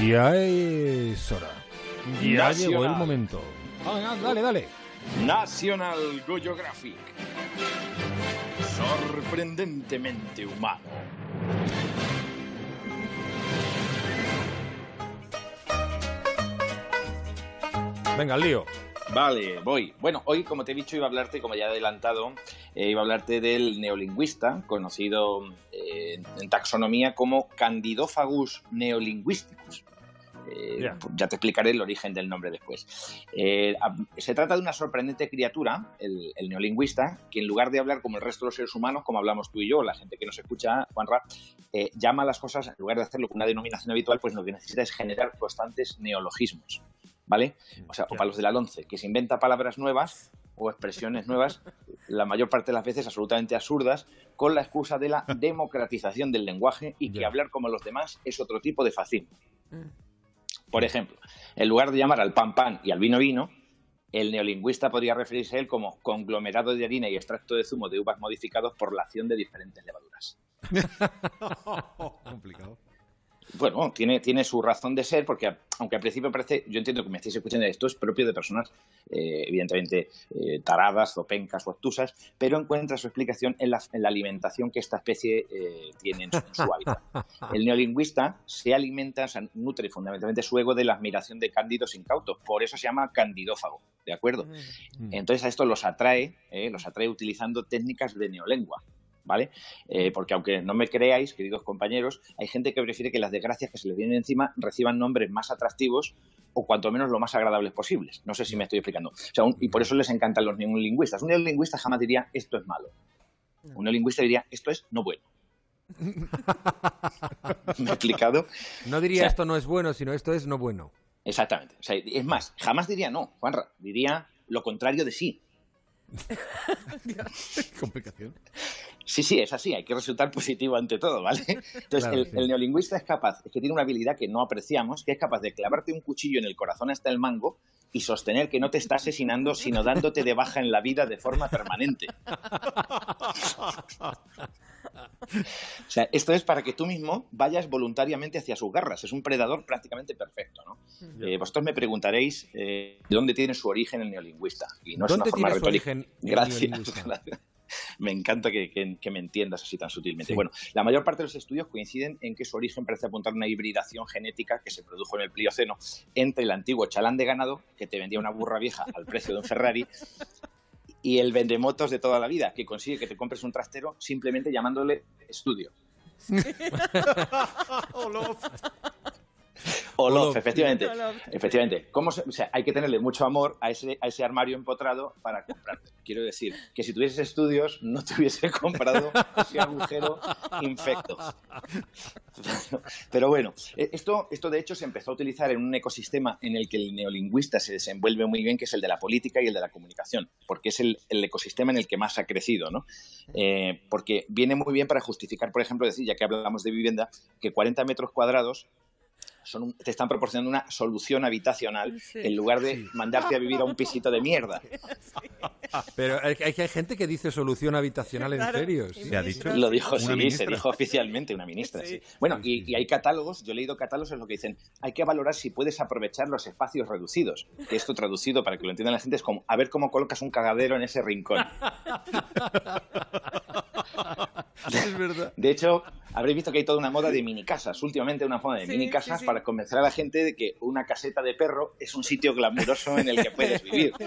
Ya es hora. Ya Nacional. llegó el momento. Ah, dale, dale. National Geographic. Sorprendentemente humano. Venga, al lío. Vale, voy. Bueno, hoy, como te he dicho, iba a hablarte, como ya he adelantado, eh, iba a hablarte del neolingüista, conocido eh, en taxonomía como Candidophagus neolinguisticus. Eh, Ya. Ya te explicaré el origen del nombre después. Eh, se trata de una sorprendente criatura, el, el neolingüista, que en lugar de hablar como el resto de los seres humanos, como hablamos tú y yo, la gente que nos escucha, Juanra, eh, llama a las cosas, en lugar de hacerlo con una denominación habitual, pues lo que necesita es generar constantes neologismos. ¿Vale? O sea, o para los de la ONCE, que se inventa palabras nuevas o expresiones nuevas, la mayor parte de las veces absolutamente absurdas, con la excusa de la democratización del lenguaje y que hablar como los demás es otro tipo de fascismo. Por ejemplo, en lugar de llamar al pan pan y al vino vino, el neolingüista podría referirse a él como conglomerado de harina y extracto de zumo de uvas modificados por la acción de diferentes levaduras. Complicado. Bueno, tiene, tiene su razón de ser, porque aunque al principio parece, yo entiendo que me estáis escuchando, esto es propio de personas, eh, evidentemente, eh, taradas, zopencas o obtusas, pero encuentra su explicación en la, en la alimentación que esta especie eh, tiene en su, en su hábitat. El neolingüista se alimenta, o sea, nutre fundamentalmente su ego de la admiración de cándidos incautos, por eso se llama candidófago, ¿de acuerdo? Entonces a esto los atrae, eh, los atrae utilizando técnicas de neolengua. ¿Vale? Eh, porque aunque no me creáis, queridos compañeros, hay gente que prefiere que las desgracias que se les vienen encima reciban nombres más atractivos o cuanto menos lo más agradables posibles. No sé si me estoy explicando. O sea, un- y por eso les encantan los neolingüistas. Un neolingüista jamás diría esto es malo. Un neolingüista diría esto es no bueno. ¿Me he explicado? No diría O sea- esto no es bueno, sino esto es no bueno. Exactamente. O sea, es más, jamás diría no, Juanra. Diría lo contrario de sí. Complicación. Sí, sí, es así, hay que resultar positivo ante todo, ¿vale? Entonces, Claro, el, sí. el neolingüista es capaz, es que tiene una habilidad que no apreciamos, que es capaz de clavarte un cuchillo en el corazón hasta el mango y sostener que no te está asesinando, sino dándote de baja en la vida de forma permanente. O sea, esto es para que tú mismo vayas voluntariamente hacia sus garras. Es un predador prácticamente perfecto, ¿no? Eh, vosotros me preguntaréis eh, de dónde tiene su origen el neolingüista. Y no es ¿Dónde una forma tiene su retórica. origen el Gracias. Me encanta que, que- que me entiendas así tan sutilmente. Sí. Bueno, la mayor parte de los estudios coinciden en que su origen parece apuntar a una hibridación genética que se produjo en el Plioceno entre el antiguo chalán de ganado, que te vendía una burra vieja al precio de un Ferrari, y el vendemotos de toda la vida, que consigue que te compres un trastero simplemente llamándole estudio. O Olof. lof, efectivamente. Olof. Efectivamente. ¿Cómo se- o sea, hay que tenerle mucho amor a ese, a ese armario empotrado para comprarte. Quiero decir, que si tuvieses estudios, no te hubiese comprado ese agujero infecto. Pero bueno, eh, esto, esto de hecho se empezó a utilizar en un ecosistema en el que el neolingüista se desenvuelve muy bien, que es el de la política y el de la comunicación, porque es el, el ecosistema en el que más ha crecido, ¿no? Eh, porque viene muy bien para justificar, por ejemplo, decir, ya que hablamos de vivienda, que 40 metros cuadrados son un- te están proporcionando una solución habitacional Sí. en lugar de mandarte a vivir a un pisito de mierda. Pero hay, hay, hay gente que dice solución habitacional en Claro. serio. Sí. ¿Se ha dicho? Lo dijo, sí, se ministra. dijo oficialmente una ministra. Sí. sí. Bueno, Sí, y, sí, y hay catálogos, yo he leído catálogos en lo que dicen, hay que valorar si puedes aprovechar los espacios reducidos. Que esto traducido para que lo entienda la gente es como, a ver cómo colocas un cagadero en ese rincón. Es verdad. De hecho, habréis visto que hay toda una moda de mini casas. Últimamente una moda de Sí, mini sí, casas sí. para convencer a la gente de que una caseta de perro es un sitio glamuroso en el que puedes vivir.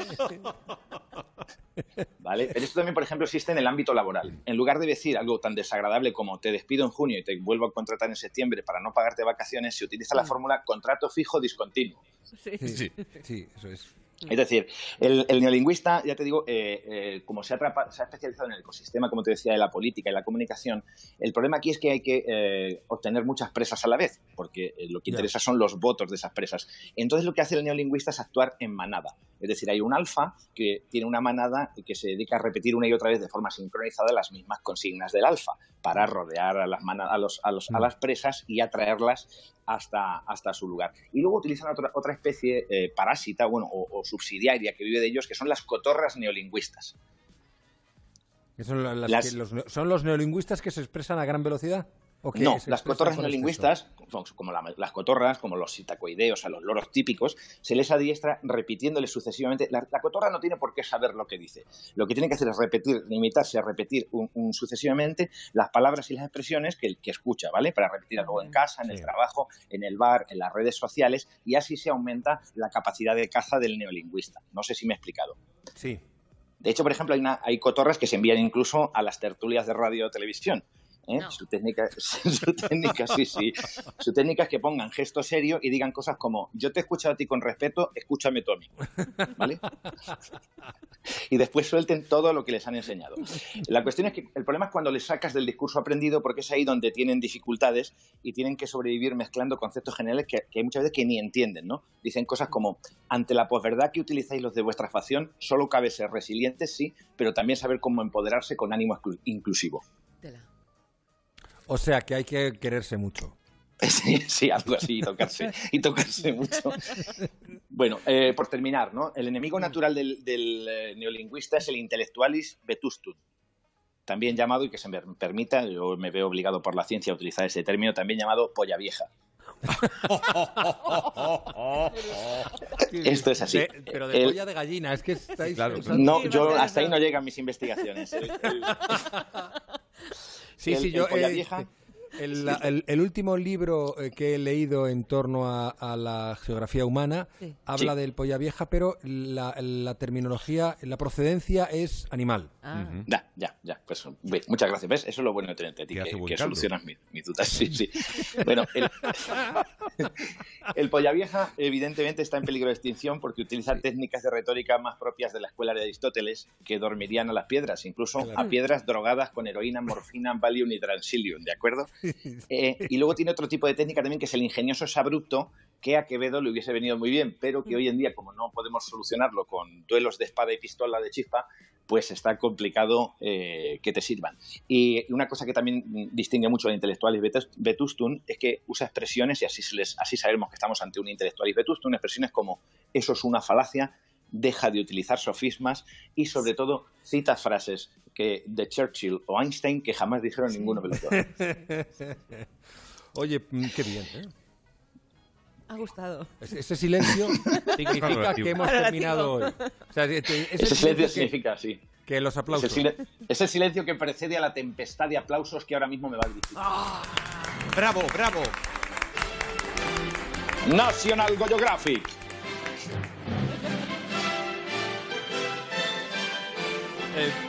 ¿Vale? Pero esto también, por ejemplo, existe en el ámbito laboral. En lugar de decir algo tan desagradable como te despido en junio y te vuelvo a contratar en septiembre para no pagarte vacaciones, se utiliza la fórmula contrato fijo discontinuo. Sí. Sí, sí, eso es. Es decir, el, el neolingüista, ya te digo, eh, eh, como se ha, se ha especializado en el ecosistema, como te decía, de la política y la comunicación, el problema aquí es que hay que eh, obtener muchas presas a la vez, porque lo que interesa son los votos de esas presas. Entonces lo que hace el neolingüista es actuar en manada. Es decir, hay un alfa que tiene una manada y que se dedica a repetir una y otra vez de forma sincronizada las mismas consignas del alfa para rodear a las, a los, a los- a Mm. las presas y atraerlas hasta, hasta su lugar. Y luego utilizan otra, otra especie eh, parásita bueno, o, o subsidiaria que vive de ellos, que son las cotorras neolingüistas. ¿Que son, la- las Las- que los ¿Son los neolingüistas que se expresan a gran velocidad? No, las cotorras neolingüistas, como las cotorras, como los sitacoideos, a los loros típicos, se les adiestra repitiéndoles sucesivamente. La, cotorra no tiene por qué saber lo que dice. Lo que tiene que hacer es repetir, limitarse a repetir un, sucesivamente las palabras y las expresiones que, que escucha, ¿vale? Para repetir algo en casa, en el trabajo, en el bar, en las redes sociales, y así se aumenta la capacidad de caza del neolingüista. No sé si me he explicado. Sí. De hecho, por ejemplo, hay, hay cotorras que se envían incluso a las tertulias de radio o televisión. ¿Eh? Su, técnica, su técnica, sí, sí. Su técnica es que pongan gesto serio y digan cosas como, yo te he escuchado a ti con respeto, escúchame tú a mí. ¿Vale? y después suelten todo lo que les han enseñado. La cuestión es que el problema es cuando les sacas del discurso aprendido porque es ahí donde tienen dificultades y tienen que sobrevivir mezclando conceptos generales que, hay muchas veces que ni entienden, ¿no? Dicen cosas como, ante la posverdad que utilizáis los de vuestra facción, solo cabe ser resilientes, sí, pero también saber cómo empoderarse con ánimo inclusivo. O sea que hay que quererse mucho. Sí, sí, algo así, y tocarse, y tocarse mucho. Bueno, eh, por terminar, ¿no? El enemigo natural del, eh, neolingüista es el intellectualis vetustum, también llamado, y que se me permita, yo me veo obligado por la ciencia a utilizar ese término, también llamado polla vieja. Esto es así. pero de polla de gallina, es que estáis... No, yo hasta ahí no llegan mis investigaciones. Sí, sí, yo... Polla vieja el, último libro eh, que he leído en torno a, la geografía humana habla del polla vieja, pero la, terminología, la procedencia es animal. Ah. Ya, ya, ya. Pues, muchas gracias. ¿Ves? Eso es lo bueno de tenerte a ti, que, solucionas mis, dudas. Sí, sí. bueno, el, el, polla vieja evidentemente está en peligro de extinción porque utiliza técnicas de retórica más propias de la escuela de Aristóteles que dormirían a las piedras, incluso a piedras drogadas con heroína, morfina, valium y transilium, ¿de acuerdo? Eh, y luego tiene otro tipo de técnica también que es el ingenioso abrupto que a Quevedo le hubiese venido muy bien, pero que hoy en día, como no podemos solucionarlo con duelos de espada y pistola de chispa, pues está complicado eh, que te sirvan. Y una cosa que también distingue mucho al intelectualis vetustum es que usa expresiones, y así, así sabemos que estamos ante un intelectualis vetustum, expresiones como eso es una falacia, deja de utilizar sofismas y sobre todo cita frases que de Churchill o Einstein que jamás dijeron ninguno de los dos. Oye, mm, qué bien, ¿eh? Ha gustado. Ese silencio significa que hemos terminado hoy. ese, silencio, significa, sí. Que los aplausos. Ese, silencio que precede a la tempestad de aplausos que ahora mismo me va a dirigir. ¡Ah! ¡Bravo, bravo! National Geographic. Eh,